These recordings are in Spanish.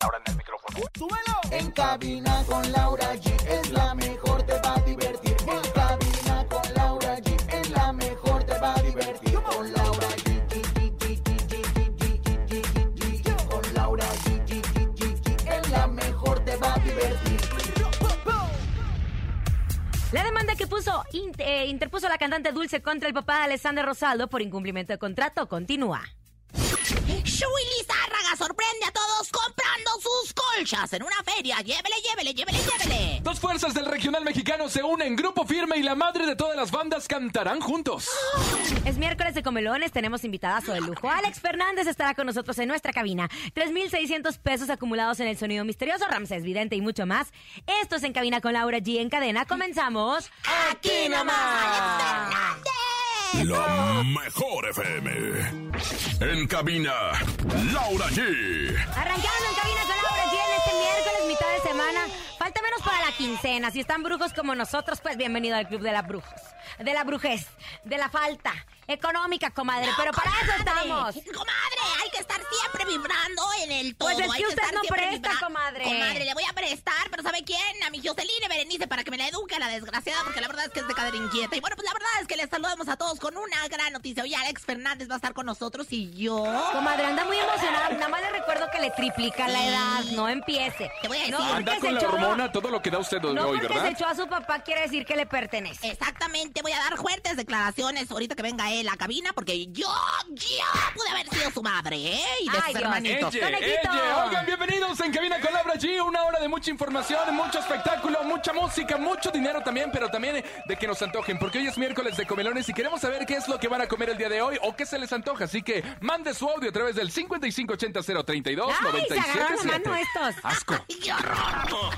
Ahora en el micrófono. ¡Súbelo! En cabina con Laura G es la mejor, te va a divertir. En cabina con Laura G es la mejor, te va a divertir. Con Laura G. Con Laura G. La mejor, te va a divertir. La demanda que puso, interpuso la cantante Dulce contra el papá de Alexander Rosaldo por incumplimiento de contrato continúa. Shui Lizárraga sorprende a todos comprando sus colchas en una feria. Llévele, llévele, llévele, llévele. Dos fuerzas del regional mexicano se unen, grupo firme y la madre de todas las bandas cantarán juntos. Es miércoles de comelones, tenemos invitadazo de lujo. Alex Fernández estará con nosotros en nuestra cabina. 3.600 pesos acumulados en el sonido misterioso, Ramsés Vidente y mucho más. Esto es En Cabina con Laura G. En cadena, comenzamos. Aquí nomás, Alex La mejor FM. En cabina, Laura G. Arrancando en cabina con Laura G en este miércoles, mitad de semana. Falta menos para quincena. Si están brujos como nosotros, pues bienvenido al club de las brujos. De la brujez, de la falta económica, comadre. Pero para eso estamos. Comadre, hay que estar siempre vibrando en el todo. Pues es que hay usted estar no siempre presta, vibra- comadre. Comadre, le voy a prestar, pero ¿sabe quién? A mi Joseline Berenice para que me la eduque a la desgraciada, porque la verdad es que es de cadera inquieta. Y bueno, pues la verdad es que les saludamos a todos con una gran noticia. Hoy Alex Fernández va a estar con nosotros y yo. Comadre, anda muy emocionada. Nada más le recuerdo que le triplica la edad. No empiece. Te voy a No decir. porque Anda con la echó- hormona, todo lo que da usted No hoy, porque ¿verdad? se echó a su papá quiere decir que le pertenece. Exactamente, voy a dar fuertes declaraciones ahorita que venga él a la cabina, porque yo, yo pude haber sido su madre, ¿eh? Y de Ay, sus Dios. hermanitos. Conejito. ella. Oigan, bienvenidos en Cabina con Laura G. Una hora de mucha información, mucho espectáculo, mucha música, mucho dinero también, pero también de que nos antojen, porque hoy es miércoles de comelones y queremos saber qué es lo que van a comer el día de hoy o qué se les antoja. Así que mande su audio a través del 5580-032-977. Ay, se estos. Asco. ¡Ay, qué horror!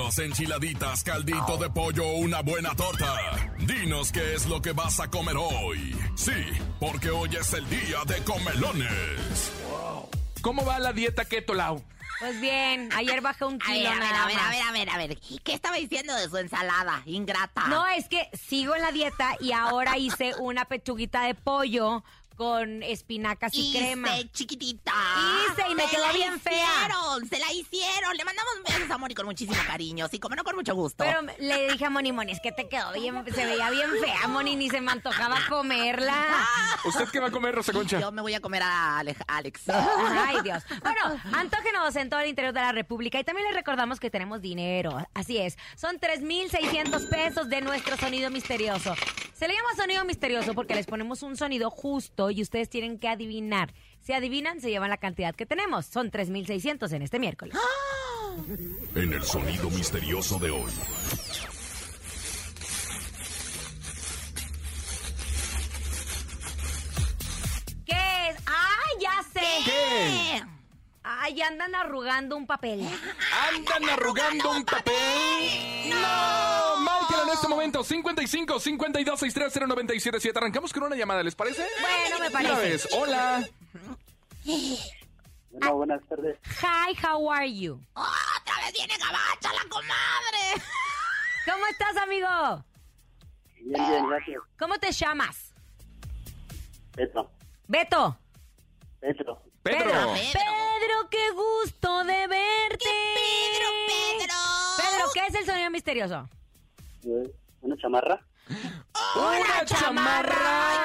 Taquitos, enchiladitas, caldito de pollo, una buena torta. Dinos qué es lo que vas a comer hoy. Sí, porque hoy es el día de comelones. ¿Cómo va la dieta keto, Lau? Pues bien, ayer bajé un kilo a ver, nada a ver, más. a ver, a ver, a ver. ¿Y ¿Qué estaba diciendo de su ensalada? Ingrata. No, es que sigo en la dieta y ahora hice una pechuguita de pollo con espinacas y Hice, crema. chiquitita. Hice y me Se quedó la bien fea. hicieron, Se la hicieron. Le mandamos besos a Moni con muchísimo cariño. Sí, como no, con mucho gusto. Pero le dije a Moni, Moni, es que te quedó bien, se veía bien fea, Moni, ni se me antojaba comerla. ¿Usted qué va a comer, Rosa Concha? Yo me voy a comer a Ale- Alex. Ay, Dios. Bueno, antógenos en todo el interior de la República. Y también les recordamos que tenemos dinero. Así es. Son 3,600 pesos de nuestro sonido misterioso. Se le llama sonido misterioso porque les ponemos un sonido justo y ustedes tienen que adivinar. Si adivinan, se llevan la cantidad que tenemos. Son 3,600 en este miércoles. En el sonido misterioso de hoy. ¿Qué es? ¡Ay, ya sé! ¿Qué? ¡Ay, andan arrugando un papel! ¿Andan arrugando un papel? ¡No! Márquelo en este momento, 55 52 630 977. Arrancamos con una llamada, ¿les parece? Bueno, me Una parece. vez. Hola. Bueno, buenas tardes. Hi, how are you? ¡Otra vez viene gabacha la comadre! ¿Cómo estás, amigo? Bien, bien, gracias. ¿Cómo te llamas? Petro, Beto. Petro. Pedro. Pedro. Pedro, qué gusto de verte. Pedro, Pedro! Pedro, ¿qué es el sonido misterioso? ¿Una chamarra? ¡Una Ay, chamarra!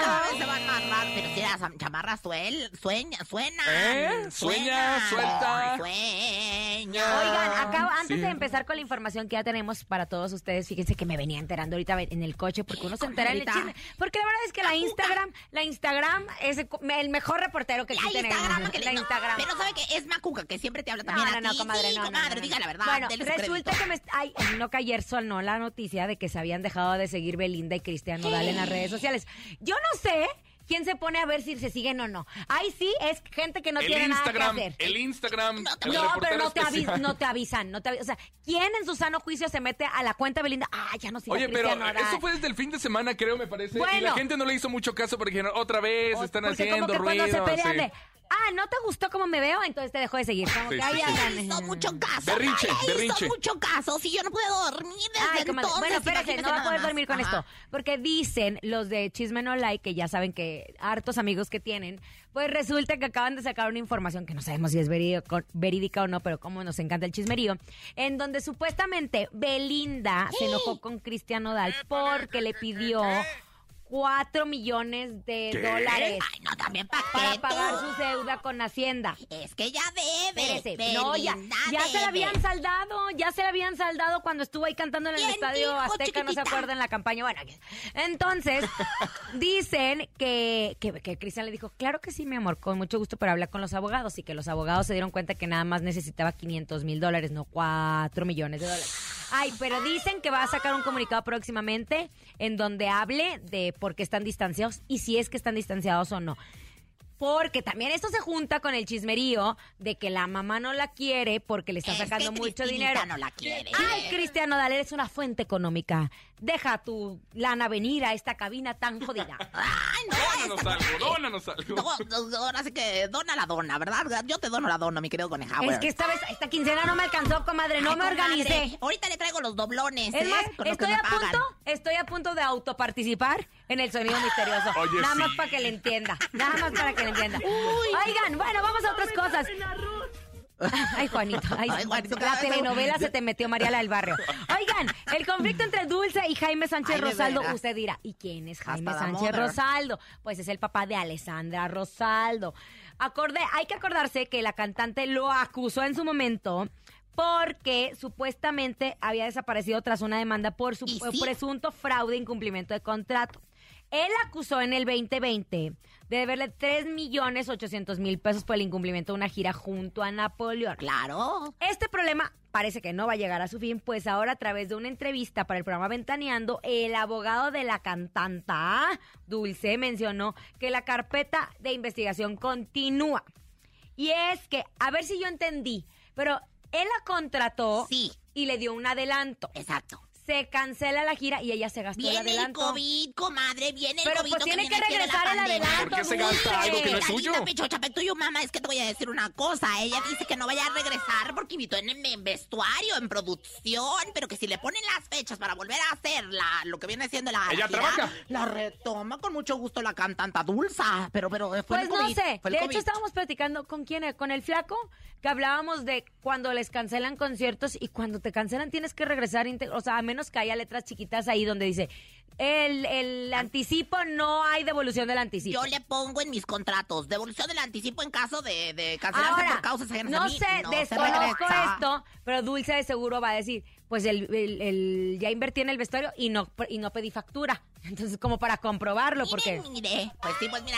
cada vez se van más raras. Pero si las chamarras suel, sueña, suenan. ¿Eh? Sueña, suelta. Sueña. Oigan, acá, antes Sí. de empezar con la información que ya tenemos para todos ustedes, fíjense que me venía enterando ahorita en el coche porque uno se entera en el chisme. Porque la verdad es que la Instagram, la Instagram es el mejor reportero que La tenemos. Instagram, que le- la no, Instagram. pero sabe que es Macuca, que siempre te habla también no, a no, ti. comadre, sí, comadre, no, no. diga la verdad. Bueno, resulta crédito. que me... Ay, no que ayer sonó la noticia de que se habían dejado de seguir Belinda y Cristian Nodal en las redes sociales. Yo no sé ¿quién se pone a ver si se siguen o no? Ahí sí es gente que no el tiene Instagram, nada que hacer. el Instagram. No te- el No, pero no te, avis- especial. no te avisan, no te avi- O sea, ¿quién en su sano juicio se mete a la cuenta Belinda? Ah, ya no sigue a Oye, pero Cristian Nodal. eso fue desde el fin de semana, creo, me parece. Y la Bueno. gente no le hizo mucho caso porque dijeron, otra vez, O- están porque haciendo como que ruido. cuando se pelean sí. de, ah, ¿no te gustó cómo me veo? Entonces te dejó de seguir. Como Sí, que sí, ahí sí. hizo mucho caso. Berrinche, hizo mucho caso. Si yo no pude dormir desde Ay, comadre. entonces. Bueno, espérate, no va a nada poder más. dormir con Ajá. esto. Porque dicen los de Chisme No Like, que ya saben que hartos amigos que tienen, pues resulta que acaban de sacar una información que no sabemos si es verídico- verídica o no, pero como nos encanta el chismerío, en donde supuestamente Belinda se enojó con Cristian Nodal porque le pidió cuatro millones de ¿Qué? dólares Ay, no, también pa' para qué, pagar tú? su deuda con Hacienda. Es que ya debe. Espérese, no, ya, ya se la habían saldado, ya se la habían saldado cuando estuvo ahí cantando en el ¿Quién estadio dijo, Azteca, no se acuerda en la campaña. Bueno, entonces dicen que, que, que Cristian le dijo, claro que sí, mi amor, con mucho gusto, pero habla con los abogados y que los abogados se dieron cuenta que nada más necesitaba 500 mil dólares, no 4 millones de dólares. Ay, pero dicen que va a sacar un comunicado próximamente en donde hable de por qué están distanciados y si es que están distanciados o no. Porque también esto se junta con el chismerío de que la mamá no la quiere porque le está Es sacando que mucho dinero. no la quiere. Ay, Cristiano Dale, eres una fuente económica. Deja tu lana venir a esta cabina tan jodida. Ay, no. Dónanos algo, dónanos algo. No, no, ahora sí que dona la dona, ¿verdad? Yo te dono la dona, mi querido coneja. es que esta vez, esta quincena no me alcanzó, comadre, no Ay, me comadre, organicé. Ahorita le traigo los doblones, Es ¿eh? más, Con lo que estoy me a pagan. punto, estoy a punto de autoparticipar en el sonido misterioso. Oye, Nada sí. más para que le entienda. Nada más para que le entienda. Oigan, bueno, vamos a otras cosas. Ay, Juanito. Ay, Ay, Juanito, la vez- telenovela se te metió Mariala del Barrio. Oigan, el conflicto entre Dulce y Jaime Sánchez Ay, Rosaldo. Usted dirá, ¿y quién es Jaime Hasta Sánchez. Rosaldo? Pues es el papá de Alessandra Rosaldo. Acorde, hay que acordarse que la cantante lo acusó en su momento porque supuestamente había desaparecido tras una demanda por su ¿Y sí? presunto fraude e incumplimiento de contrato. Él acusó en el 2020 de deberle 3 millones 800 mil pesos por el incumplimiento de una gira junto a Napoleón. Claro. Este problema parece que no va a llegar a su fin, pues ahora a través de una entrevista para el programa Ventaneando, el abogado de la cantanta Dulce mencionó que la carpeta de investigación continúa. Y es que, a ver si yo entendí, pero él la contrató Sí. y le dio un adelanto. Exacto. Se cancela la gira y ella se gastó el Viene el adelanto. COVID, comadre, viene el Pero, COVID. pues, tiene que regresar el adelanto, ¿Por qué se gasta algo que no es suyo? pechocha, pero tuyo, mamá, es que te voy a decir una cosa. Ella dice que no vaya a regresar porque invitó en, en vestuario, en producción, pero que si le ponen las fechas para volver a hacer la, lo que viene siendo la. Ella la gira, trabaja. La retoma con mucho gusto la cantanta Dulza. Pero, pero fue Pues el no COVID, sé. fue el De COVID. hecho, estábamos platicando con quién, con el flaco, que hablábamos de cuando les cancelan conciertos y cuando te cancelan tienes que regresar, o sea, a menos que haya letras chiquitas ahí donde dice el, el anticipo, no hay devolución del anticipo. Yo le pongo en mis contratos devolución del anticipo en caso de, de cancelarse Ahora, por causas ajenas a no mí. sé, no desconozco esto, pero Dulce de seguro va a decir, pues el, el- el- ya invertí en el vestuario y no, y no pedí factura. Entonces, como para comprobarlo, porque... Mire. Pues sí, pues mira,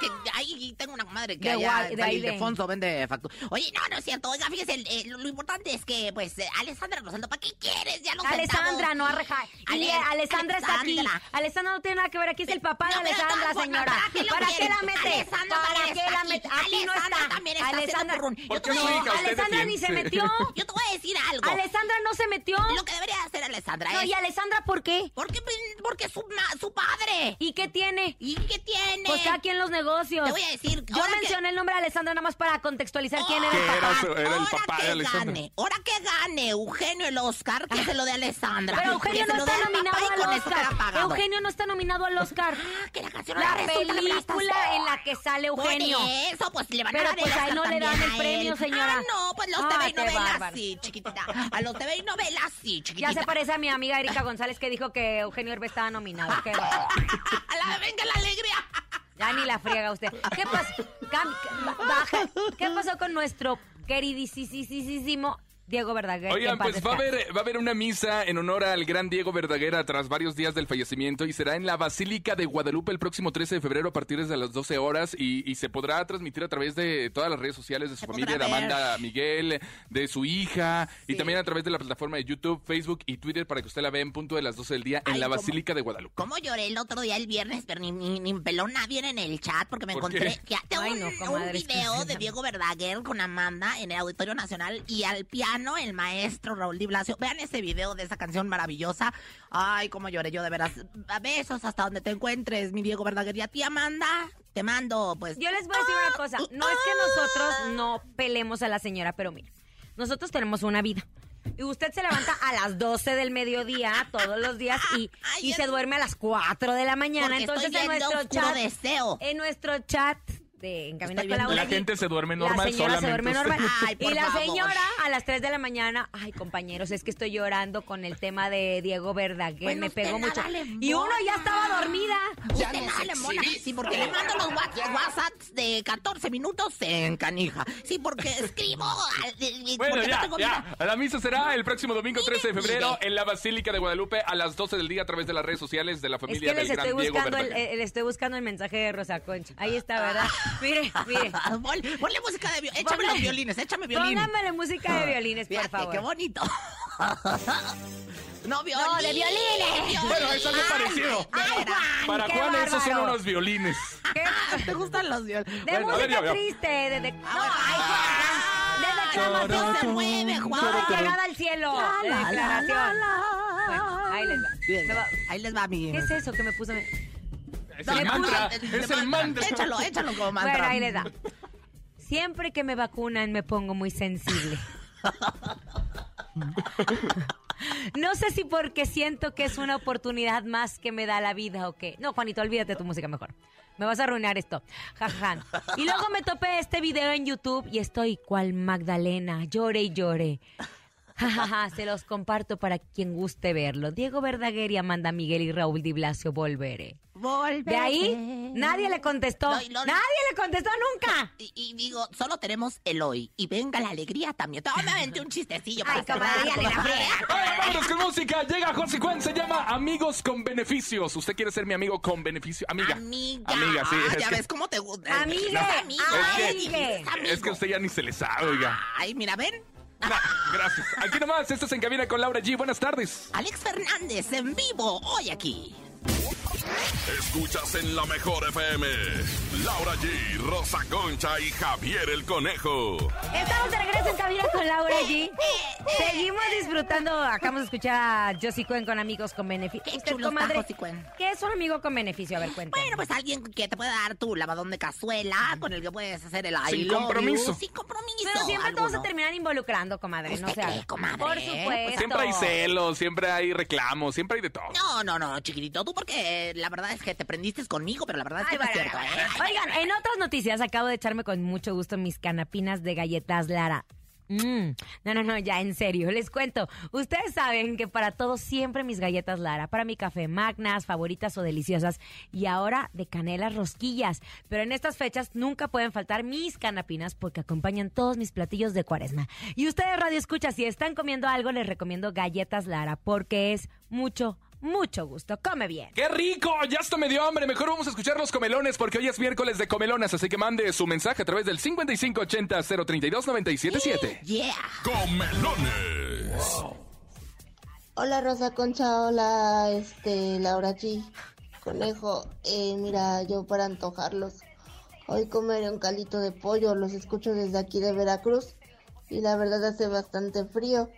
que ahí tengo una comadre que De allá de ahí de- Ildefonso vende factura. Oye, no, no es cierto. Oiga, fíjese, el- el- lo importante es que, pues, eh, Alessandra Rosaldo, ¿para qué quieres? Ya lo Alessandra, no arreja. Y Ale- Alessandra está aquí. Alessandra. No tiene nada que ver aquí, es el papá de No, pero Alessandra, tampoco, señora. ¿para qué la mete? Alessandra ¿Para qué la aquí. mete? Aquí no Alessandra está. también está Alessandra. ¿Por qué no Alessandra de ni se metió. Yo te voy a decir algo. Alessandra no se metió. Lo que debería hacer Alessandra No, es... ¿y Alessandra por qué? Porque, porque es su, su padre. ¿Y qué tiene? ¿Y qué tiene? Pues cada quien los negocios. Te voy a decir, Yo que- mencioné el nombre de Alessandra nada más para contextualizar quién era el era papá. su- era el Ahora papá de que Alessandra. Gane, ahora que gane Eugenio el Oscar, que se lo de Alessandra. Pero Eugenio no está nominado y al Oscar. Eugenio no está nominado al Oscar. Ah, que la canción La me la película en la que sale Eugenio. Por eso, pues le van Pero a dar el pues a él Oscar no le dan el premio, señora. Ah, no, pues los Ah, TV y qué novelas sí, chiquitita. A los TV y novelas sí, chiquitita. Ya se parece a mi amiga Erika González que dijo que Eugenio Herbes estaba nominado. La venga la alegría. Ya ni la friega usted. ¿Qué pasó? Baja. ¿Qué pasó con nuestro queridísimo Diego Verdaguer. Oigan, pues va a, haber, va a haber una misa en honor al gran Diego Verdaguer tras varios días del fallecimiento y será en la Basílica de Guadalupe el próximo 13 de febrero a partir de las 12 horas y, y se podrá transmitir a través de todas las redes sociales de su Se familia, de. Amanda Miguel, de su hija y también a través de la plataforma de YouTube, Facebook y Twitter para que usted la vea en punto de las 12 del día en Ay, la ¿cómo? Basílica de Guadalupe. ¿Cómo lloré el otro día, el viernes, pero ni, ni, ni peló nadie en el chat porque me ¿Por encontré que tengo Ay, un, no, un comadre, video de. Diego Verdaguer con Amanda en el Auditorio Nacional y al piano el maestro Raúl Di Blasio. Vean ese video de esa canción maravillosa. Ay, cómo lloré yo de veras. A besos hasta donde te encuentres, mi Diego Verdaguer. Y a ti, Amanda, te mando, pues... Yo les voy a decir una cosa. No es que nosotros no pelemos a la señora, pero mire, nosotros tenemos una vida. Y usted se levanta a las 12 del mediodía todos los días y, Ay, y se duerme a las 4 de la mañana. Entonces en nuestro chat, Deseo. en nuestro chat de Estoy con Laura La G, gente se duerme normal La señora se duerme normal. Ay, por y la favor. señora a las 3 de la mañana, ay compañeros, es que estoy llorando con el tema de Diego Verdaguer, Bueno, me pegó mucho. Y uno ya estaba dormida. Usted nada le mola. Sí, porque le mando los whats- WhatsApps de 14 minutos en canija. Sí, porque escribo. Bueno, porque no ya, tengo ya. La misa será el próximo domingo 13 de febrero en la Basílica de Guadalupe a las 12 del día a través de las redes sociales de la Es familia les del estoy gran Diego buscando el, Verdaguer. el- estoy buscando el mensaje de Rosa Concha. Ahí está, ¿verdad? Mire, mire. Pon- Ponle música de violines. Échame Ponle- los violines, échame violín. Pónganmele música de violines, por Fíjate, favor. qué bonito. no, violines. No, de violines. Bueno, es algo parecido. Ay, Juan, Para Juan esos son bárbaro. unos violines. ¿Qué? ¿Te gustan los violines? De Bueno, a ver, música yo, yo. triste, de, de- no, bueno. ay, Juan, de declamación. No se mueve, Juan. No, llegada al cielo, de La, la, declaración. la, la. Bueno, ahí les va. Bien, Me va- Ahí les va mi... ¿Qué es eso que me puso? Es el mantra. Es el mantra. Échalo, échalo como mantra. Bueno, ahí les da. Siempre que me vacunan me pongo muy sensible. No sé si porque siento que es una oportunidad más que me da la vida o qué. No, Juanito, olvídate tu música mejor. Me vas a arruinar esto. Jajaja. Y luego me topé este video en YouTube y estoy cual Magdalena. Llore y llore. Jajaja, se los comparto para quien guste verlo. Diego Verdaguer y Amanda Miguel y Raúl Di Blasio volveré. Volveré. De ahí nadie le contestó. No, no- Nadie le contestó nunca. Y, y digo, solo tenemos el hoy. Y venga la alegría también. Aventé un chistecillo. Ay, comadre, la vámonos con música. Llega José Juan, se llama Amigos con Beneficios. ¿Usted quiere ser mi amigo con beneficio? Amiga. Amiga. Amiga, sí. Ah, es ya que- ves cómo te gusta. Amigue, amigue. Ay, es amigo. Es que usted ya ni se le sabe, oiga. Ay, mira, ven. Gracias. Aquí nomás, esto es En Cabina con Laura G. Buenas tardes. Alex Fernández en vivo hoy aquí. Escuchas en la mejor FM. Laura G, Rosa Concha y Javier el Conejo. Estamos de regreso en cabina con Laura G. Seguimos disfrutando. Acabamos de escuchar a Josie Cuen con amigos con beneficio. Qué chulo comadre. ¿Qué es un amigo con beneficio? A ver, cuéntame. Bueno, pues alguien que te puede dar tu lavadón de cazuela, con el que puedes hacer el I Sin compromiso. you, Sin compromiso. Pero siempre todos se alguno. terminan involucrando, comadre. No ¿Usted sé. comadre? Por Pues supuesto. Siempre hay celos, siempre hay reclamos, siempre hay de todo. No, no, no, chiquitito, tú porque la verdad es que te prendiste conmigo, pero la verdad es que Ay, no es cierto, ¿eh? Oigan, en otras noticias acabo de echarme con mucho gusto mis canapinas de galletas Lara. Mm, No, no, no, ya en serio, les cuento. Ustedes saben que para todos siempre mis galletas Lara, para mi café magnas, favoritas o deliciosas, y ahora de canela rosquillas. Pero en estas fechas nunca pueden faltar mis canapinas porque acompañan todos mis platillos de cuaresma. Y ustedes, Radio Escucha, si están comiendo algo, les recomiendo galletas Lara porque es mucho, mucho gusto. Come bien. ¡Qué rico! Ya hasta me dio hambre. Mejor vamos a escuchar los comelones porque hoy es miércoles de comelonas. Así que mande su mensaje a través del 5580-032-977. Yeah. Comelones. Hola Rosa Concha, hola este Laura G. Conejo, eh, mira, yo para antojarlos, hoy comeré un calito de pollo, los escucho desde aquí de Veracruz y la verdad hace bastante frío.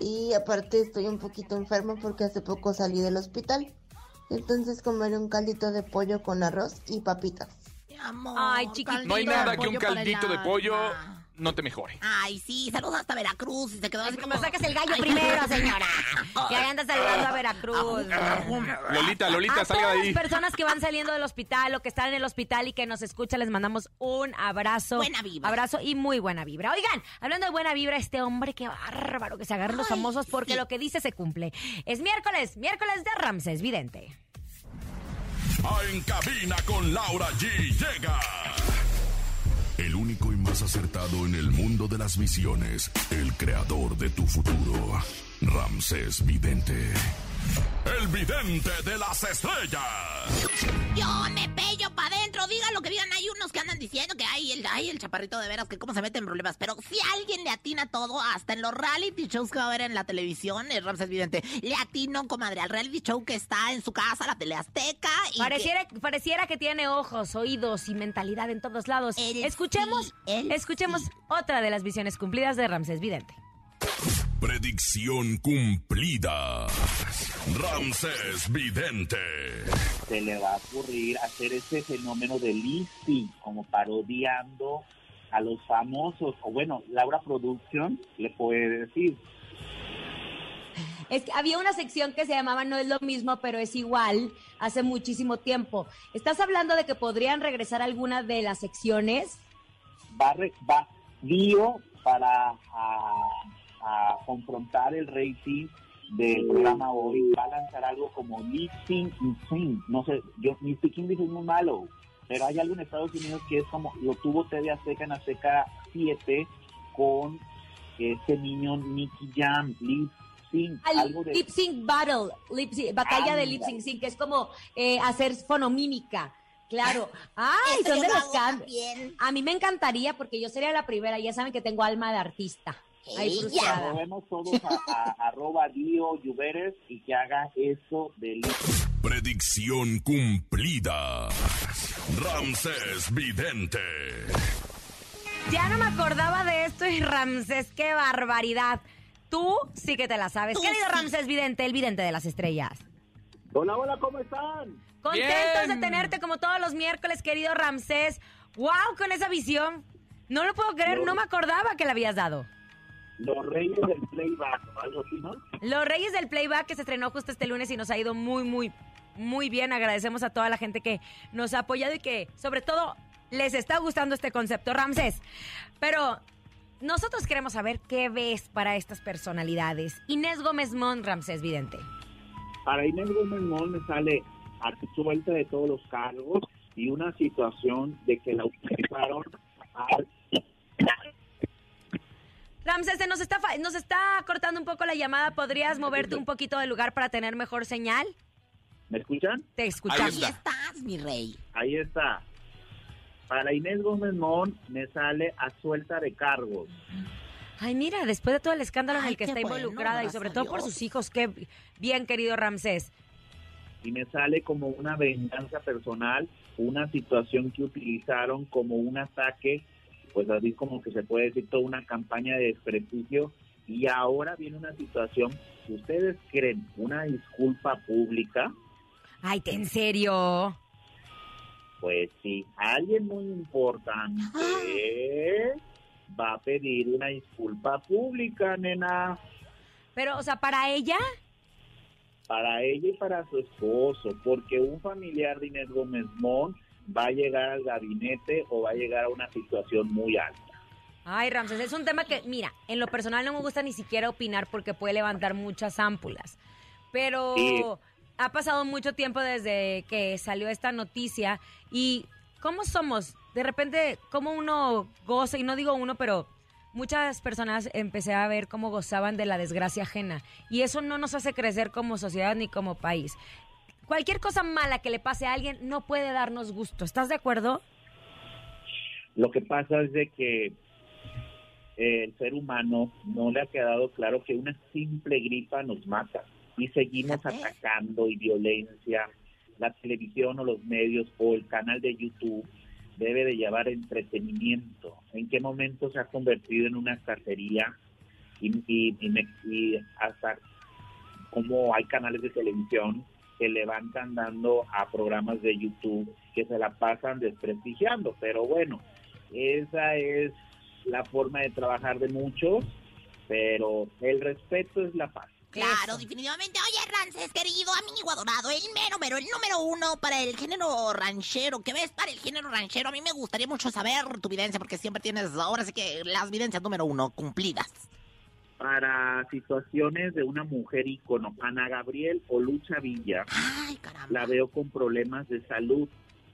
Y aparte estoy un poquito enfermo porque hace poco salí del hospital. Entonces comeré un caldito de pollo con arroz y papitas. Mi amor. Ay, chiquitito. No hay nada que un caldito de pollo. No te mejore. Ay, sí, saludos hasta Veracruz. Y se quedó así como... me saques el gallo primero, señora. Que ahí anda saludando a Veracruz. Lolita, Lolita, a salga de todas ahí. las personas que van saliendo del hospital o que están en el hospital y que nos escuchan, les mandamos un abrazo. Buena vibra. Abrazo y muy buena vibra. Oigan, hablando de buena vibra, este hombre, qué bárbaro que se agarran los famosos porque sí. lo que dice se cumple. Es miércoles, miércoles de Ramses Vidente. En cabina con Laura G llega. El único y más acertado en el mundo de las visiones. El creador de tu futuro. Ramsés Vidente. El vidente de las estrellas. Yo me pello para adentro, digan lo que digan. Hay unos que andan diciendo que hay el, hay el chaparrito de veras, que cómo se mete en problemas. Pero si alguien le atina todo, hasta en los reality shows que va a ver en la televisión, el Ramses Vidente, le atino, comadre, al reality show que está en su casa, la teleazteca. y que- Pareciera, pareciera que tiene ojos, oídos y mentalidad en todos lados. Él escuchemos, sí, él escuchemos otra de las visiones cumplidas de Ramsés Vidente. Predicción cumplida. Ramsés Vidente. se le va a ocurrir hacer ese fenómeno de listing, como parodiando a los famosos, o bueno, Laura Producción le puede decir, Es que había una sección que se llamaba No es lo mismo, pero es igual, hace muchísimo tiempo. ¿Estás hablando de que podrían regresar algunas de las secciones? va, va Dio para a, a confrontar el rating del programa hoy, va a lanzar algo como listing insane, no sé, yo mi speaking English es muy malo, pero hay algo en Estados Unidos que es como, lo tuvo TV Azteca en Azteca 7 con este niño Nicky Jam, Lip Sync, Al algo de... lip sync battle, lip sync- batalla de lip sync, sí, que es como eh, hacer fonomímica. Claro. Ay, Eso son de lo los. A mí me encantaría porque yo sería la primera. Ya saben que tengo alma de artista. Ahí Ella. frustrada. Movemos todos a, a- arroba Dio Lluveres y que haga eso de lip Predicción cumplida. Ramsés Vidente. Ya no me acordaba de esto y Ramsés, qué barbaridad. Tú sí que te la sabes. Tú Querido sí. Ramsés Vidente, el vidente de las estrellas. Hola, hola, ¿cómo están? Contentos Bien. de tenerte como todos los miércoles, querido Ramsés. ¡Wow! Con esa visión. No lo puedo creer, No. no me acordaba que la habías dado. Los reyes del playback, o algo así, ¿no? Los Reyes del Playback que se estrenó justo este lunes y nos ha ido muy, muy, muy bien. Agradecemos a toda la gente que nos ha apoyado y que, sobre todo, les está gustando este concepto, Ramsés. Pero nosotros queremos saber qué ves para estas personalidades. Inés Gómez Mon, Ramsés Vidente. Para Inés Gómez Mon me sale a suelta de todos los cargos y una situación de que la utilizaron al Ramsés, se nos está, fa- nos está cortando un poco la llamada. ¿Podrías moverte un poquito de lugar para tener mejor señal? ¿Me escuchan? Te escuchamos. Ahí está. estás, mi rey. Ahí está. Para Inés Gómez Mon me sale a suelta de cargos. Ay, mira, después de todo el escándalo en el que está bueno, involucrada y sobre todo por sus hijos, qué bien, querido Ramsés. y me sale como una venganza personal, una situación que utilizaron como un ataque, pues así como que se puede decir toda una campaña de desprestigio y ahora viene una situación, ¿ustedes creen una disculpa pública? Ay, ¿en serio? Pues sí, alguien muy importante va a pedir una disculpa pública, nena, Pero, o sea, para ella, para ella y para su esposo, porque un familiar de Inés Gómez Mon va a llegar al gabinete o va a llegar a una situación muy alta. ay, Ramses, es un tema que, mira, en lo personal no me gusta ni siquiera opinar porque puede levantar muchas ámpulas. Pero Sí. ha pasado mucho tiempo desde que salió esta noticia y ¿cómo somos? De repente, ¿cómo uno goza? Y no digo uno, pero muchas personas empecé a ver cómo gozaban de la desgracia ajena. Y eso no nos hace crecer como sociedad ni como país. Cualquier cosa mala que le pase a alguien no puede darnos gusto. ¿Estás de acuerdo? Lo que pasa es de que eh, el ser humano no le ha quedado claro que una simple gripa nos mata y seguimos atacando y violencia. La televisión o los medios o el canal de YouTube debe de llevar entretenimiento. ¿En qué momento se ha convertido en una cacería? Y, y, y y hasta como hay canales de televisión que levantan dando a programas de YouTube que se la pasan desprestigiando. Pero bueno, esa es la forma de trabajar de muchos, pero el respeto es la paz. Claro, Eso. definitivamente. Oye, Rances, querido amigo adorado, el mero, mero, el número uno para el género ranchero. ¿Qué ves para el género ranchero? A mí me gustaría mucho saber tu videncia, porque siempre tienes, ahora sí que las videncias número uno cumplidas. Para situaciones de una mujer ícono, Ana Gabriel o Lucha Villa, Ay, la veo con problemas de salud.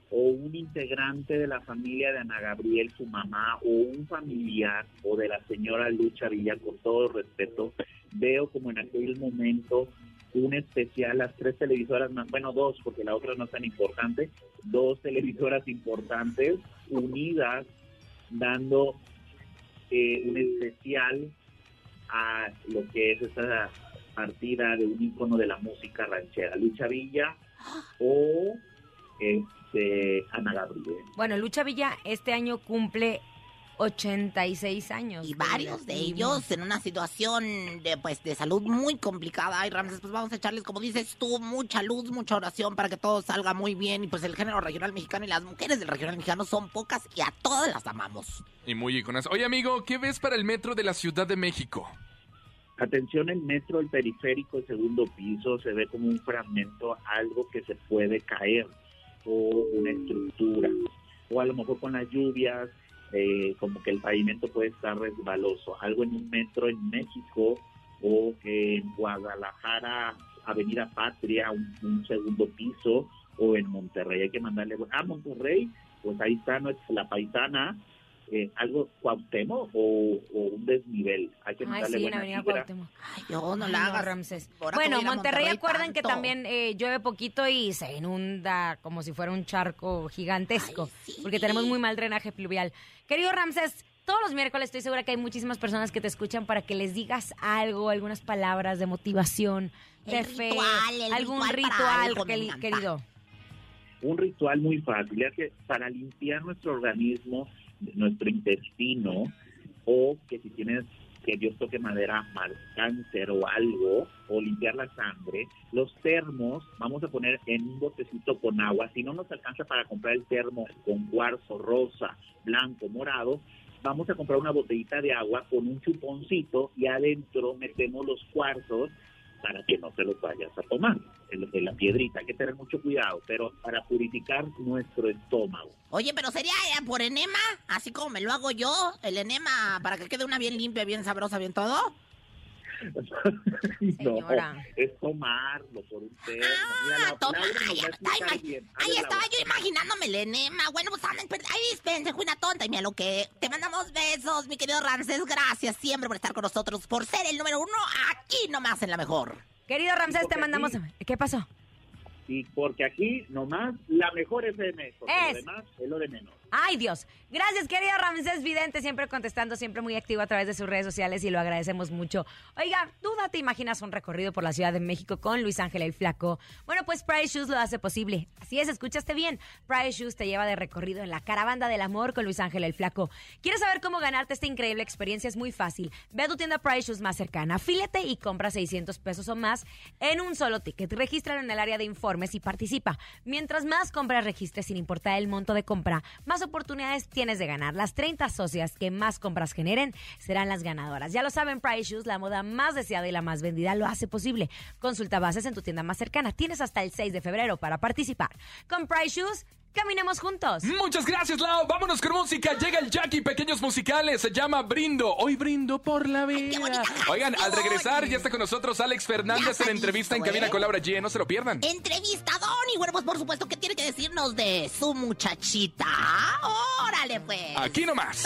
o un integrante de la familia de Ana Gabriel, su mamá, o un familiar, o de la señora Lucha Villa, con todo respeto, veo como en aquel momento un especial, las tres televisoras más, bueno, dos, porque la otra no es tan importante, dos televisoras importantes unidas, dando eh, un especial a lo que es esa partida de un ícono de la música ranchera, Lucha Villa o este, Ana Gabriel. Bueno, Lucha Villa este año cumple 86 años. Y varios de ellos en una situación de pues de salud muy complicada. Y Ramses, pues vamos a echarles, como dices tú, mucha luz, mucha oración para que todo salga muy bien. Y pues el género regional mexicano y las mujeres del regional mexicano son pocas y a todas las amamos. Y muy iconas. Oye, amigo, ¿qué ves para el metro de la Ciudad de México? Atención, el metro, el periférico, el segundo piso, se ve como un fragmento, algo que se puede caer, o una estructura, o a lo mejor con las lluvias, eh, como que el pavimento puede estar resbaloso. Algo en un metro en México o en Guadalajara, Avenida Patria, un, un segundo piso, o en Monterrey. Hay que mandarle a Monterrey, pues ahí está nuestra, la paisana, eh, algo Cuauhtémoc o, o un desnivel. Hay que Ay, sí, en buena. Cuauhtémoc. Ay, yo no Ay, la no. Ramses. Bueno, Monterrey, Monterrey, acuerdan que también eh, llueve poquito y se inunda como si fuera un charco gigantesco, Ay, sí. porque tenemos muy mal drenaje pluvial. Querido Ramses, todos los miércoles estoy segura que hay muchísimas personas que te escuchan para que les digas algo, algunas palabras de motivación, de El fe, ritual, algún ritual querido. un ritual muy fácil, ya que para limpiar nuestro organismo, nuestro intestino, o que si tienes que Dios toque madera, mal cáncer o algo, o limpiar la sangre, los termos vamos a poner en un botecito con agua. Si no nos alcanza para comprar el termo con cuarzo rosa, blanco, morado, vamos a comprar una botellita de agua con un chuponcito y adentro metemos los cuarzos para que no se los vayas a tomar. En la piedrita, hay que tener mucho cuidado, pero para purificar nuestro estómago. Oye, pero sería eh, por enema, así como me lo hago yo, el enema para que quede una bien limpia, bien sabrosa, bien todo. Señora. No, es tomarlo por un termo. Ah, toma, ay, ay, ay, bien. Ahí Abre, estaba yo imaginándome el enema. Bueno, pues anden, ay, dispensen, fui una tonta y mira lo que. Te mandamos besos, mi querido Ramses. Gracias siempre por estar con nosotros, por ser el número uno aquí nomás en la mejor. Querido Ramses, te mandamos... ¿Qué pasó? Y porque aquí nomás la mejor FM, porque Es. lo demás es lo de menos. Ay, Dios. Gracias, querido Ramsés Vidente, siempre contestando, siempre muy activo a través de sus redes sociales y lo agradecemos mucho. Oiga, duda, ¿te imaginas un recorrido por la Ciudad de México con Luis Ángel el Flaco? Bueno, pues Pride Shoes lo hace posible. Así es, escuchaste bien. Pride Shoes te lleva de recorrido en la caravana del amor con Luis Ángel el Flaco. ¿Quieres saber cómo ganarte esta increíble experiencia? Es muy fácil. Ve a tu tienda Pride Shoes más cercana, afíliate y compra 600 pesos o más en un solo ticket. Regístralo en el área de informes y participa. Mientras más compras registres sin importar el monto de compra, más oportunidades tienes de ganar. Las 30 socias que más compras generen serán las ganadoras. Ya lo saben, Price Shoes, la moda más deseada y la más vendida, lo hace posible. Consulta bases en tu tienda más cercana. Tienes hasta el 6 de febrero para participar. Con Price Shoes, caminemos juntos. Muchas gracias, Lau. Vámonos con música. Llega el Jackie Pequeños Musicales. Se llama Brindo. Hoy brindo por la vida. Oigan, al regresar ya está con nosotros Alex Fernández en entrevista en cabina ¿eh? con Laura G. No se lo pierdan. Entrevistadón y pues por supuesto que tiene que decirnos de su muchachita. Órale, pues. Aquí nomás.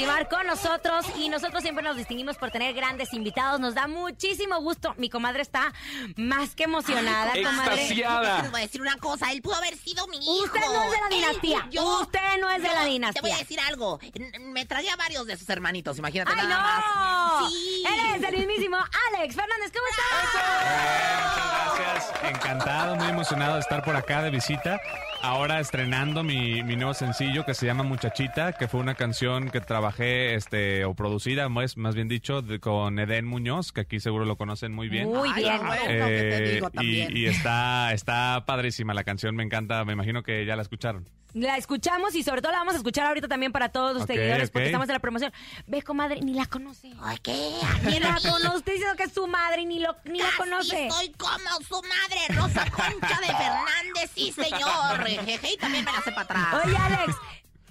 continuar con nosotros. Y nosotros siempre nos distinguimos por tener grandes invitados. Nos da muchísimo gusto. Mi comadre está más que emocionada, comadre. Extasiada. Les voy a decir una cosa, él pudo haber sido mi hijo. Usted no es de la Él, dinastía. yo- Usted no es de la Te voy dinastía. a decir algo. Me tragué a varios de sus hermanitos, imagínate ¡Ay, nada no! más. Sí. Él es el mismísimo Alex Fernández. ¿Cómo estás? gracias. Encantado, muy emocionado de estar por acá de visita. Ahora estrenando mi, mi nuevo sencillo que se llama Muchachita, que fue una canción que trabajé este o producida, más, más bien dicho, de- con Eden Muñoz, que aquí seguro lo conocen muy bien. Muy bien. bueno, ¿qué te Eh, digo y, también? y está, está padrísima la canción, me encanta, me imagino que ya la escucharon. La escuchamos y sobre todo la vamos a escuchar ahorita también para todos los seguidores porque estamos en la promoción. Ve, comadre, ni la conoce. Ay, ¿qué? Ni la conoce. Usted diciendo que es su madre y ni, lo, ni la conoce. Soy como su madre, Rosa Concha de Fernández, sí, señor. Jeje, y también me la hace para atrás. Oye, Alex,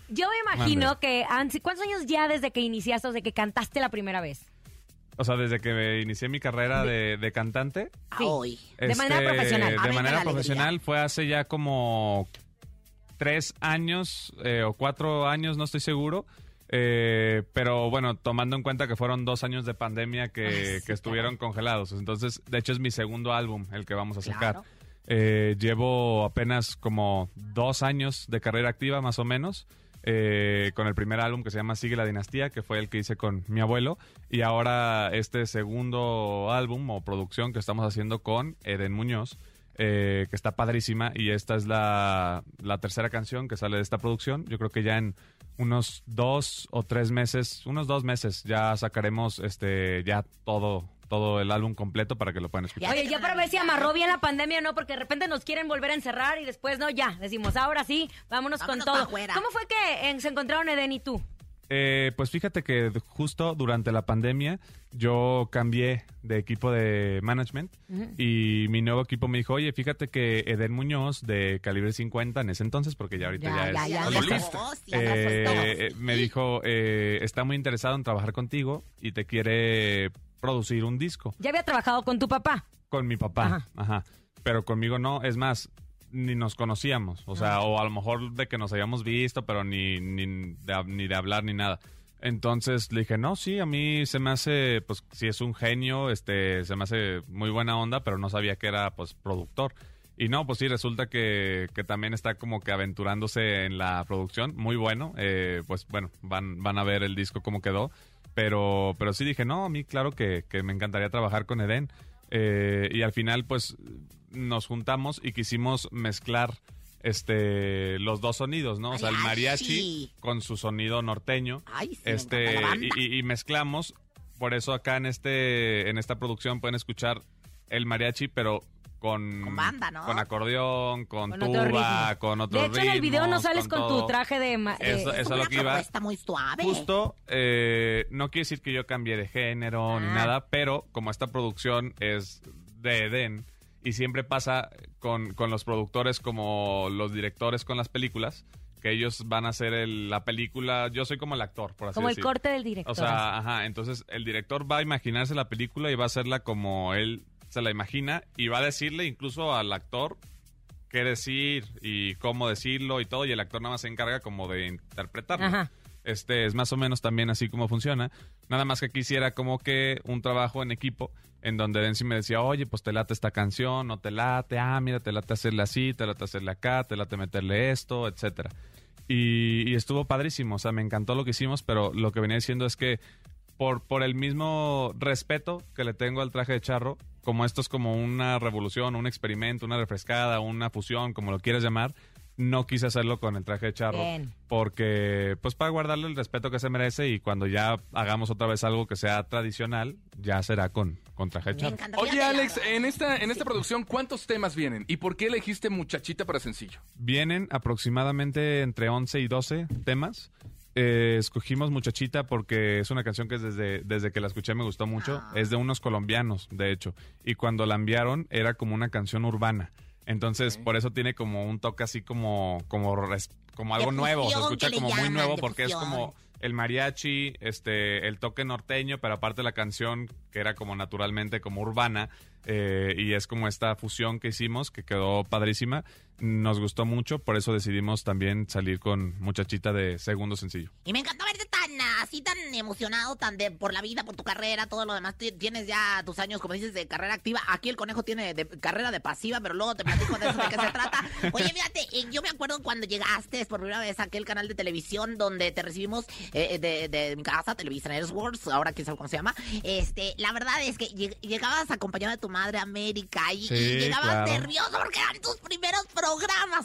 yo me imagino que... ¿Cuántos años ya desde que iniciaste o desde que cantaste la primera vez? O sea, desde que me inicié mi carrera de, de cantante. Sí. Hoy. De manera este, profesional. De manera profesional fue hace ya como tres años eh, o cuatro años, no estoy seguro. Eh, pero bueno, tomando en cuenta que fueron dos años de pandemia que, Ay, sí, que estuvieron congelados. Entonces, de hecho, es mi segundo álbum el que vamos a sacar. Claro. Eh, llevo apenas como dos años de carrera activa, más o menos. eh, con el primer álbum que se llama Sigue la Dinastía, que fue el que hice con mi abuelo. Y ahora este segundo álbum o producción que estamos haciendo con Eden Muñoz, eh, que está padrísima. Y esta es la, la tercera canción que sale de esta producción. Yo creo que ya en unos dos o tres meses, unos dos meses, ya sacaremos este ya todo, todo el álbum completo para que lo puedan escuchar. Oye, ya para ver si amarró bien la pandemia o no, porque de repente nos quieren volver a encerrar y después no, ya. Decimos, ahora sí, vámonos, Vámonos con todo. ¿Cómo fue que eh, se encontraron Eden y tú? Eh, pues fíjate que justo durante la pandemia yo cambié de equipo de management y mi nuevo equipo me dijo, oye, fíjate que Eden Muñoz de calibre 50 en ese entonces, porque ya ahorita ya, Ya, ya, es ya, solista, eh, eh, me dijo, eh, está muy interesado en trabajar contigo y te quiere producir un disco Ya había trabajado con tu papá. con mi papá, Ajá. ajá. Pero conmigo no, es más, ni nos conocíamos, o Ah. sea, o a lo mejor de que nos habíamos visto, pero ni, ni, de, ni de hablar ni nada. Entonces le dije, no, sí, a mí se me hace, pues, si es un genio, este, se me hace muy buena onda, pero no sabía que era, pues, productor. Y no, pues sí, resulta que, que también está como que aventurándose en la producción, muy bueno. eh, pues bueno, van, van a ver el disco cómo quedó. Pero, pero sí dije, no, a mí claro que, que me encantaría trabajar con Eden. Eh, y al final, pues, nos juntamos y quisimos mezclar este los dos sonidos, ¿no? O sea, el mariachi con su sonido norteño. Ay, sí, este, y, y- mezclamos. Por eso acá en este, en esta producción pueden escuchar el mariachi, pero con, Con banda, ¿no? con acordeón, con, Con otro tuba, ritmo. con otros De hecho, en el video no sales con, tu traje de... Eso- Es eso es lo que iba. propuesta muy suave. Justo, eh, no quiere decir que yo cambie de género ni Ah. nada, pero como esta producción es de Eden y siempre pasa con, con los productores como los directores con las películas, que ellos van a hacer el- la película, yo soy como el actor, por así como el corte del director. O sea, ajá, entonces el director va a imaginarse la película y va a hacerla como él se la imagina y va a decirle incluso al actor qué decir y cómo decirlo y todo y el actor nada más se encarga como de interpretarlo. Ajá. Este es más o menos también así como funciona. Nada más que quisiera como que un trabajo en equipo en donde Densi me decía, oye, pues te late esta canción, no te late, ah, mira, te late hacerle así, te late hacerle acá, te late meterle esto, etcétera. Y, y estuvo padrísimo, o sea, me encantó lo que hicimos, pero lo que venía diciendo es que por, por el mismo respeto que le tengo al traje de charro, como esto es como una revolución, un experimento, una refrescada, una fusión, como lo quieras llamar, no quise hacerlo con el traje de charro. Bien. Porque, pues para guardarle el respeto que se merece y cuando ya hagamos otra vez algo que sea tradicional, ya será con, con traje de Me charro. encanta. Oye, Alex, en esta, en esta producción, ¿cuántos temas vienen? ¿Y por qué elegiste Muchachita para sencillo? Vienen aproximadamente entre 11 y 12 temas. Eh, escogimos Muchachita porque es una canción que desde, desde que la escuché me gustó mucho. Ah. Es de unos colombianos, de hecho. Y cuando la enviaron era como una canción urbana. Entonces, por eso tiene como un toque así como, como, res- como algo nuevo. Se escucha como muy nuevo porque es como el mariachi, este, el toque norteño, pero aparte la canción que era como naturalmente como urbana. eh, y es como esta fusión que hicimos que quedó padrísima. Nos gustó mucho, por eso decidimos también salir con Muchachita de segundo sencillo. Y me encanta verte tan así tan emocionado, tan de por la vida, por tu carrera, todo lo demás, ti- tienes ya tus años, como dices, de carrera activa. Aquí el conejo tiene de carrera de pasiva, pero luego te platico de eso de qué se trata. Oye, fíjate, eh, yo me acuerdo cuando llegaste por primera vez a aquel canal de televisión donde te recibimos eh, de, de mi casa, Televisa Networks, ahora quién sabe cómo se llama. Este, la verdad es que lleg- llegabas acompañado de tu madre América y, y Sí, llegabas claro. nervioso porque eran tus primeros programas.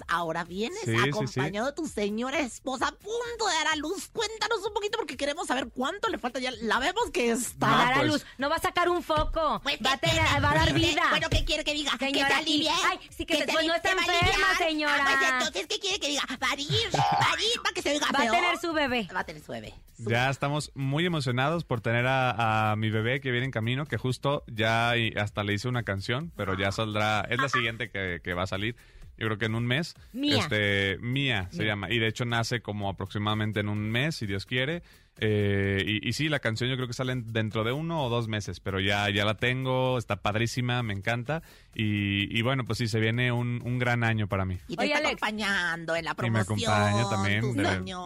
Ahora vienes Sí, sí, sí. acompañado de tu señora esposa a punto de dar a luz. Cuéntanos un poquito porque queremos saber cuánto le falta ya. La vemos que está. No, dar a pues- luz, no va a sacar un foco, Pues, va, a ¿qué tener- va a dar ¿Qué- vida. Bueno, ¿qué quiere que diga? ¿Que Señora, te alivie? Ay, sí, que te no ali- está enferma, señora. Ah, pues entonces, ¿qué quiere que diga? Parir, parir, para que se oiga Va a tener su bebé. Va a tener su bebé. Su- Ya estamos muy emocionados por tener a, a mi bebé que viene en camino, que justo ya y hasta le hice una canción, pero ya saldrá, es la siguiente que, que va a salir, yo creo que en un mes. Mía. Este, Mía se Mía. llama, y de hecho nace como aproximadamente en un mes, si Dios quiere. Eh, y, y sí, la canción yo creo que sale dentro de uno o dos meses, pero ya, ya la tengo, está padrísima, me encanta. Y, y bueno, pues sí, se viene un, un gran año para mí. Y te Oye, está Alex. acompañando en la Y me promoción. acompaña también,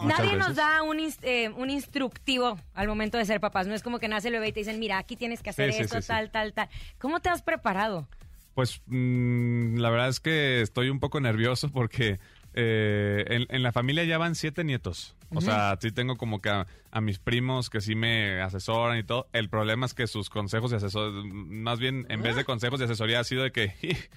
Nadie veces. nos da un, eh, un instructivo al momento de ser papás. No es como que nace el bebé y te dicen, mira, aquí tienes que hacer Sí, sí, esto, sí, sí. tal, tal, tal. ¿Cómo te has preparado? Pues mm, la verdad es que estoy un poco nervioso porque eh, en, en la familia ya van siete nietos. O sea, sí tengo como que a, a mis primos que sí me asesoran y todo. El problema es que sus consejos y asesor, más bien en vez de consejos y asesoría ha sido de que,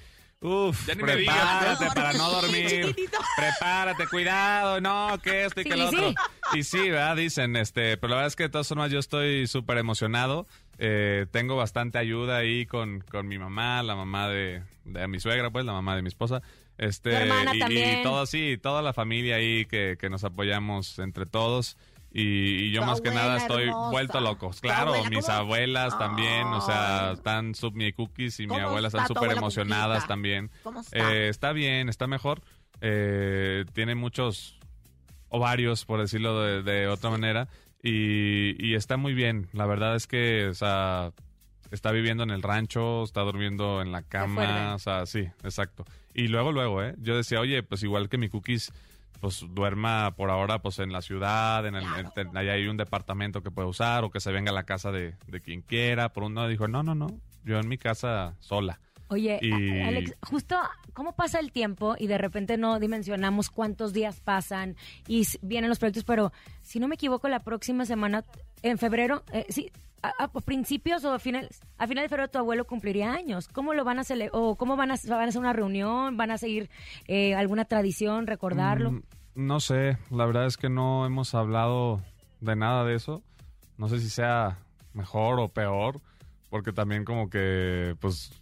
uff, Ya ni me digas, prepárate ¿no? para no dormir, prepárate, cuidado, no, que esto y Sí, que lo sí. otro. Y sí, ¿verdad? Dicen, este, pero la verdad es que de todas formas yo estoy súper emocionado. Eh, tengo bastante ayuda ahí con, con mi mamá, la mamá de, de mi suegra, pues, la mamá de mi esposa. Este, y, y todo, sí, toda la familia ahí que, que nos apoyamos entre todos. Y, y yo Tu más que nada estoy hermosa. vuelto loco. Claro, abuela, mis abuelas también, o sea, están sub mi cookies y mi ¿Cómo abuela está están súper emocionadas Cuquita? también. ¿Cómo está? Eh, está bien, está mejor. Eh, tiene muchos ovarios, por decirlo de, de otra manera. Y, y está muy bien. La verdad es que, o sea, está viviendo en el rancho, está durmiendo en la cama. O sea, sí, exacto. Y luego, luego, ¿eh? Yo decía, oye, pues igual que mi cookies, pues duerma por ahora, pues en la ciudad, en el, en- en- allá hay un departamento que puede usar, o que se venga a la casa de, de quien quiera. Por un lado dijo, no, no, no, yo en mi casa sola. Oye, Y- Alex, justo, ¿cómo pasa el tiempo y de repente no dimensionamos cuántos días pasan y vienen los proyectos? Pero si no me equivoco, la próxima semana, en febrero, eh, sí, a, a principios o a finales, a finales de febrero tu abuelo cumpliría años. ¿Cómo lo van a celebrar? ¿O cómo van a, van a hacer una reunión? ¿Van a seguir eh, alguna tradición, recordarlo? Mm, No sé, la verdad es que no hemos hablado de nada de eso. No sé si sea mejor o peor, porque también como que, pues,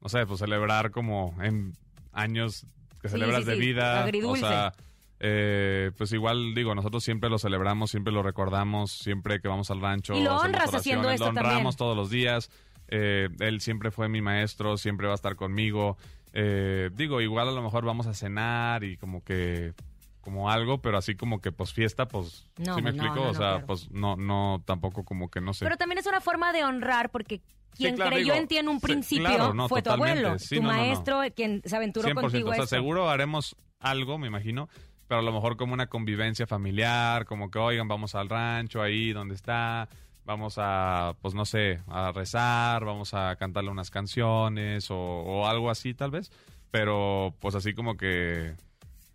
no sé, pues celebrar como en años que Sí, celebras sí, de sí, vida. agridulce. O sea, eh, pues igual digo, nosotros siempre lo celebramos, siempre lo recordamos, siempre que vamos al rancho. Y lo honras haciendo esto Lo honramos también. todos los días. Eh, él siempre fue mi maestro, siempre va a estar conmigo. Eh, digo, igual a lo mejor vamos a cenar y como que como algo, pero así como que pues fiesta, pues No, ¿sí me no, explico? no, o sea, claro. pues no no tampoco como que no sé. Pero también es una forma de honrar porque quien claro, creyó digo, en ti en un sí, principio claro, no, fue tu abuelo, Sí, tu no, no, no. maestro, quien se aventuró 100%, contigo o sea, seguro haremos algo, me imagino, pero a lo mejor como una convivencia familiar, como que oigan, vamos al rancho ahí donde está, vamos a, pues no sé, a rezar, vamos a cantarle unas canciones o, o algo así tal vez, pero pues así como que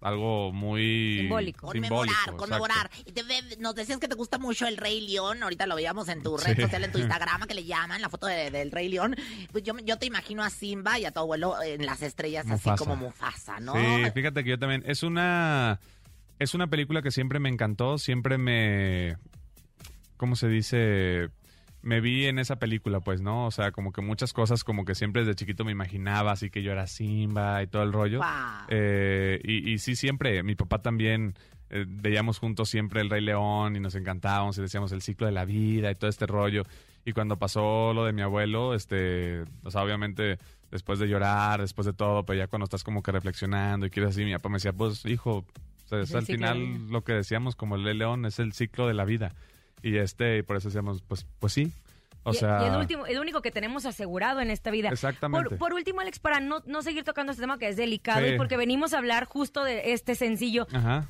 algo muy Simbólico. simbólico, Conmemorar, conmemorar. Y te ve- nos decías que te gusta mucho el Rey León. Ahorita lo veíamos en tu Sí. red social, en tu Instagram, que le llaman la foto de- del Rey León. Pues yo, yo te imagino a Simba y a tu abuelo en las estrellas, así como Mufasa, ¿no? Sí, fíjate que yo también. Es una. Es una película que siempre me encantó. Siempre me. ¿Cómo se dice? Me vi en esa película, pues, ¿no? O sea, como que muchas cosas, como que siempre desde chiquito me imaginaba, así que yo era Simba y todo el rollo. Eh, y, y sí, siempre, mi papá también, eh, veíamos juntos siempre El Rey León y nos encantábamos y decíamos el ciclo de la vida y todo este rollo. Y cuando pasó lo de mi abuelo, este, o sea, obviamente después de llorar, después de todo, pero ya cuando estás como que reflexionando y quieres así, mi papá me decía, pues hijo, o sea, Es al final lo que decíamos como el Rey León es el ciclo de la vida. Y este, y por eso decíamos, pues, pues sí. O sea, y el último, el único que tenemos asegurado en esta vida. Exactamente. Por, por último, Alex, para no, no seguir tocando este tema que es delicado Sí. y porque venimos a hablar justo de este sencillo, Ajá.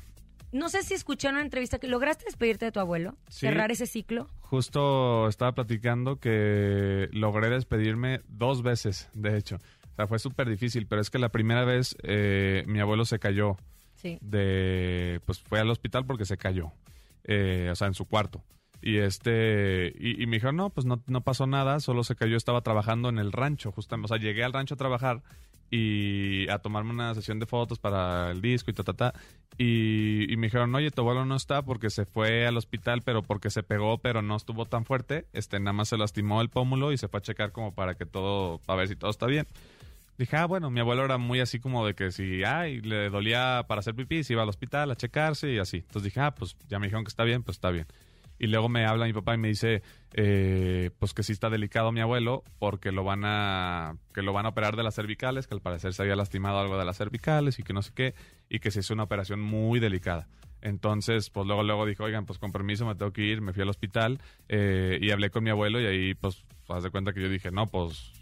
no sé si escuché una entrevista que lograste despedirte de tu abuelo, Sí. cerrar ese ciclo. Justo estaba platicando que logré despedirme dos veces, de hecho. O sea, fue súper difícil, pero es que la primera vez eh, mi abuelo se cayó. Sí. de pues fue al hospital porque se cayó eh, o sea en su cuarto y este y, me dijeron no pues no, no pasó nada solo se cayó estaba trabajando en el rancho justamente o sea llegué al rancho a trabajar y a tomarme una sesión de fotos para el disco y ta ta ta y, me dijeron oye tu abuelo no está porque se fue al hospital pero porque se pegó pero no estuvo tan fuerte este nada más se lastimó el pómulo y se fue a checar como para que todo para ver si todo está bien Dije, ah, bueno, mi abuelo era muy así como de que si, ay, le dolía para hacer pipí, se iba al hospital a checarse y así. Entonces dije, ah, pues ya me dijeron que está bien, pues está bien. Y luego me habla mi papá y me dice, eh, pues que sí está delicado mi abuelo porque lo van a, que lo van a operar de las cervicales, que al parecer se había lastimado algo de las cervicales y que no sé qué, y que se hizo una operación muy delicada. Entonces, pues luego, luego dijo, oigan, pues con permiso me tengo que ir, me fui al hospital eh, y hablé con mi abuelo y ahí, pues, haz de cuenta que yo dije, no, pues,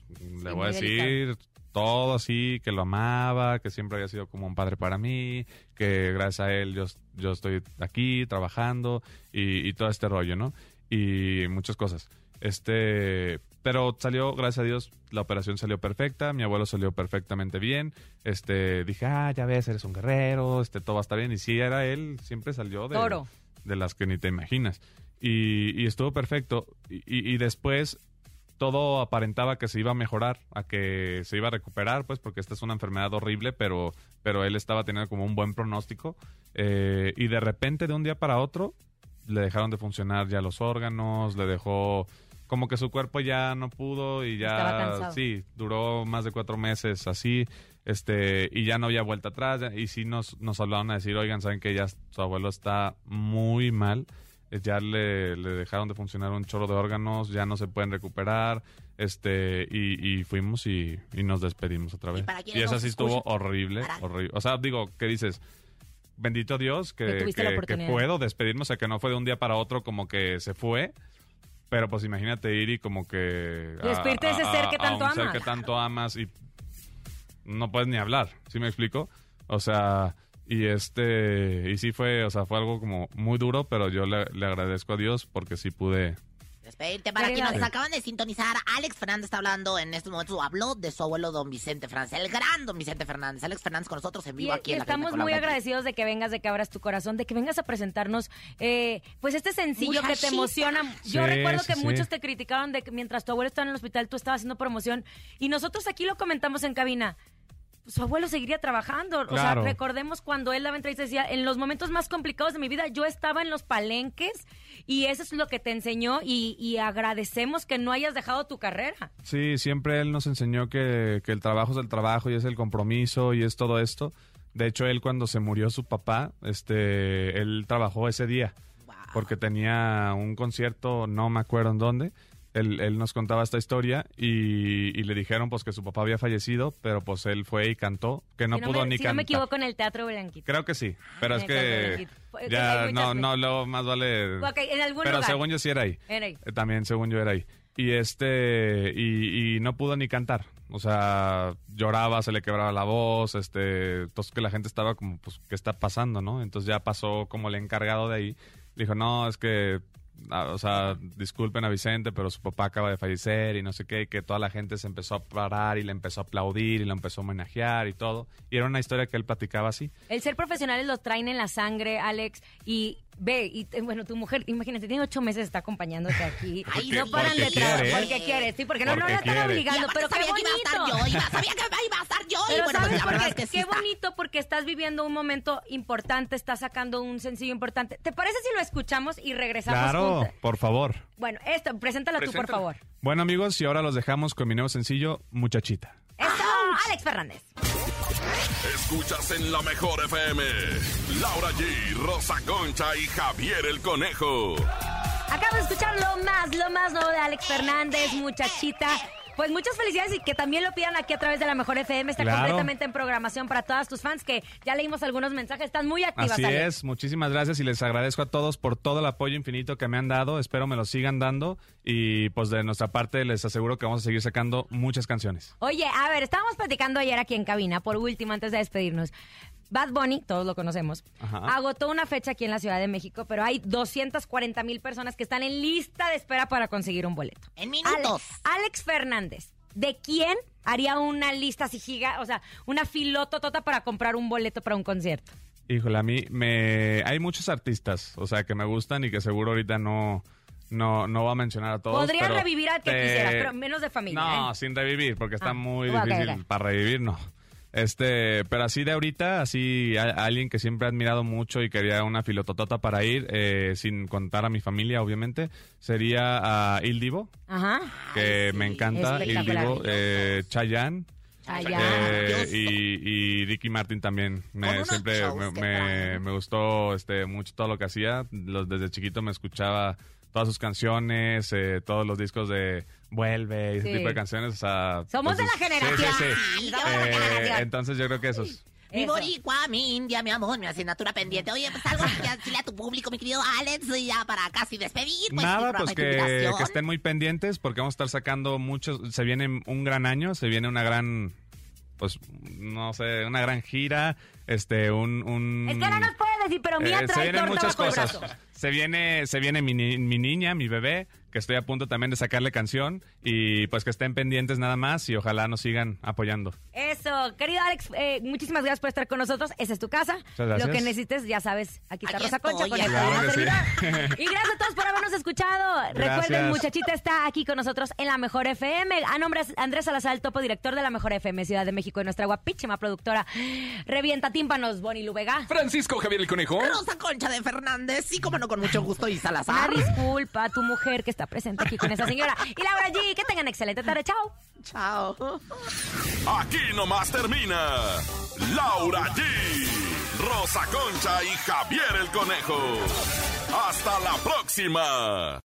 le voy a decir todo así, que lo amaba, que siempre había sido como un padre para mí, que gracias a él yo, yo estoy aquí trabajando y, y todo este rollo, ¿no? Y muchas cosas. Este, pero salió, gracias a Dios, la operación salió perfecta, mi abuelo salió perfectamente bien. Este, dije, ah, ya ves, eres un guerrero, este, todo va a estar bien. Y sí, era él, siempre salió de, Toro. de las que ni te imaginas. Y, y estuvo perfecto. Y, y- y después todo aparentaba que se iba a mejorar, a que se iba a recuperar, pues porque esta es una enfermedad horrible, pero, pero él estaba teniendo como un buen pronóstico. Eh, y de repente, de un día para otro, le dejaron de funcionar ya los órganos, le dejó como que su cuerpo ya no pudo y ya sí duró más de cuatro meses así este y ya no había vuelta atrás y sí nos nos hablaron a decir oigan saben que ya su abuelo está muy mal ya le, le dejaron de funcionar un chorro de órganos ya no se pueden recuperar este y, y fuimos y, y nos despedimos otra vez. para y, esa sí estuvo horrible para- horrible o sea digo qué dices bendito Dios Que puedo despedirme, o sea, que no fue de un día para otro como que se fue, pero pues imagínate ir y como que... Y despedirte de ese ser que tanto un ser amas. que tanto amas y no puedes ni hablar, ¿sí me explico? O sea, y este, y sí fue, o sea, fue algo como muy duro, pero yo le, le agradezco a Dios porque sí pude... Despedirte para quienes nos acaban de sintonizar. Alex Fernández está hablando en estos momentos, o habló de su abuelo don Vicente Fernández, el gran don Vicente Fernández. Alex Fernández con nosotros en Y, vivo aquí y en la estamos con muy agradecidos de que vengas, de que abras tu corazón, de que vengas a presentarnos, eh, pues este sencillo que te emociona. Yo Sí, recuerdo que sí. muchos te criticaron de que mientras tu abuelo estaba en el hospital tú estabas haciendo promoción y nosotros aquí lo comentamos en cabina. Su abuelo seguiría trabajando. O sea, recordemos cuando él daba entrevista decía, en los momentos más complicados de mi vida yo estaba en los palenques y eso es lo que te enseñó y, y agradecemos que no hayas dejado tu carrera. Sí, siempre él nos enseñó que, que el trabajo es el trabajo y es el compromiso y es todo esto. De hecho, él cuando se murió su papá, este, él trabajó ese día porque tenía un concierto, no me acuerdo en dónde. Él, él nos contaba esta historia y, y le dijeron pues que su papá había fallecido, pero pues él fue y cantó, que no si pudo me, ni si no cantar. me equivoco en el Teatro Blanquito. Creo que sí, pero es que ya no, no, luego más vale... Ok, en algún Pero lugar. según yo sí era ahí. Era ahí. Eh, También, según yo, era ahí. Y este, y, y no pudo ni cantar. O sea, lloraba, se le quebraba la voz, este, entonces que la gente estaba como, pues, ¿qué está pasando, no? Entonces ya pasó como el encargado de ahí. Dijo, no, es que, ah, o sea, disculpen a Vicente, pero su papá acaba de fallecer y no sé qué, y que toda la gente se empezó a parar y le empezó a aplaudir y lo empezó a homenajear y todo. Y era una historia que él platicaba así. El ser profesionales lo traen en la sangre, Alex, y ve, y bueno, tu mujer, imagínate, tiene ocho meses, está acompañándote aquí. Ay, no paran de trabajar. Porque quiere, sí, porque no, no Porque la están quiere. Y obligando, pero qué sabía que iba a estar bonito. yo, iba- sabía que iba a estar yo. y Pero bueno, pues ¿sabes la por verdad qué? es que sí Qué está. bonito porque estás viviendo un momento importante, estás sacando un sencillo importante. ¿Te parece si lo escuchamos y regresamos Claro, juntos? por favor. Bueno, esto, preséntalo tú, por Preséntalo. favor. Bueno, amigos, y ahora los dejamos con mi nuevo sencillo, Muchachita. Esto, Alex Fernández. Escuchas en la mejor FM. Laura G, Rosa Concha y Javier el Conejo. Acabo de escuchar lo más, lo más nuevo de Alex Fernández, muchachita. Pues muchas felicidades y que también lo pidan aquí a través de la Mejor FM. Está Claro. completamente en programación para todas tus fans que ya leímos algunos mensajes. Están muy activas, Así es, muchísimas gracias y les agradezco a todos por todo el apoyo infinito que me han dado. Espero me lo sigan dando y pues de nuestra parte les aseguro que vamos a seguir sacando muchas canciones. Oye, a ver, estábamos platicando ayer aquí en cabina, por último, antes de despedirnos. Bad Bunny, todos lo conocemos, Ajá. agotó una fecha aquí en la Ciudad de México, pero hay 240 mil personas que están en lista de espera para conseguir un boleto. En minutos. Ale- Alex Fernández, ¿de quién haría una lista así giga, o sea, una filototota para comprar un boleto para un concierto? Híjole, a mí me... Hay muchos artistas, o sea, que me gustan y que seguro ahorita no... No, no voy a mencionar a todos. Podrías pero revivir al que te- quisieras, pero menos de familia. No, ¿eh? sin revivir, porque está Ah, muy difícil para revivir, no. Este, pero así de ahorita, así a- alguien que siempre he admirado mucho y quería una filototota para ir, eh, sin contar a mi familia, obviamente, sería a Il Divo, Ajá. que me encanta, Il. Divo, eh, Chayanne. Eh, y, y Ricky Martin también. Me, siempre me, me- me gustó este, mucho todo lo que hacía. Los, desde chiquito me escuchaba todas sus canciones, eh, todos los discos de Vuelve y ese Sí. tipo de canciones. o sea, Somos de la entonces- generación. Sí, sí, sí. Somos de la Eh, generación. entonces yo creo que esos. Mi Eso. boricua, mi india, mi amor, mi asignatura pendiente. Oye, pues algo que decirle a tu público, mi querido Alex, y ya para casi despedir. Pues, Nada, mi programa pues de que, estén muy pendientes porque vamos a estar sacando muchos. Se viene un gran año, se viene una gran. Pues no sé, una gran gira. Este, un. un Es que no nos puedes decir, pero mira, Eh, se trae vienen torta muchas bajo el cosas. brazo. Se viene, se viene mi, mi niña, mi bebé, que estoy a punto también de sacarle canción. Y pues que estén pendientes nada más y ojalá nos sigan apoyando. Eso, querido Alex, eh, muchísimas gracias por estar con nosotros. Esa es tu casa. gracias. Lo que necesites, ya sabes, aquí está Aquí Rosa Concha con el Claro programa que sí. Y gracias a todos por habernos escuchado. Recuerden, muchachita está aquí con nosotros en La Mejor FM. A nombre de Andrés Salazar, el topo director de La Mejor FM Ciudad de México y nuestra guapísima productora Revienta Tímpanos, Bonnie Lubega. Francisco Javier el Conejo. Rosa Concha de Fernández, sí, como no, con mucho gusto, y Una Salazar. disculpa a tu mujer que está presente aquí con esa señora. Y Laura G, que tengan excelente tarde. Chao. Chao. Aquí nomás termina Laura G, Rosa Concha y Javier el Conejo. Hasta la próxima.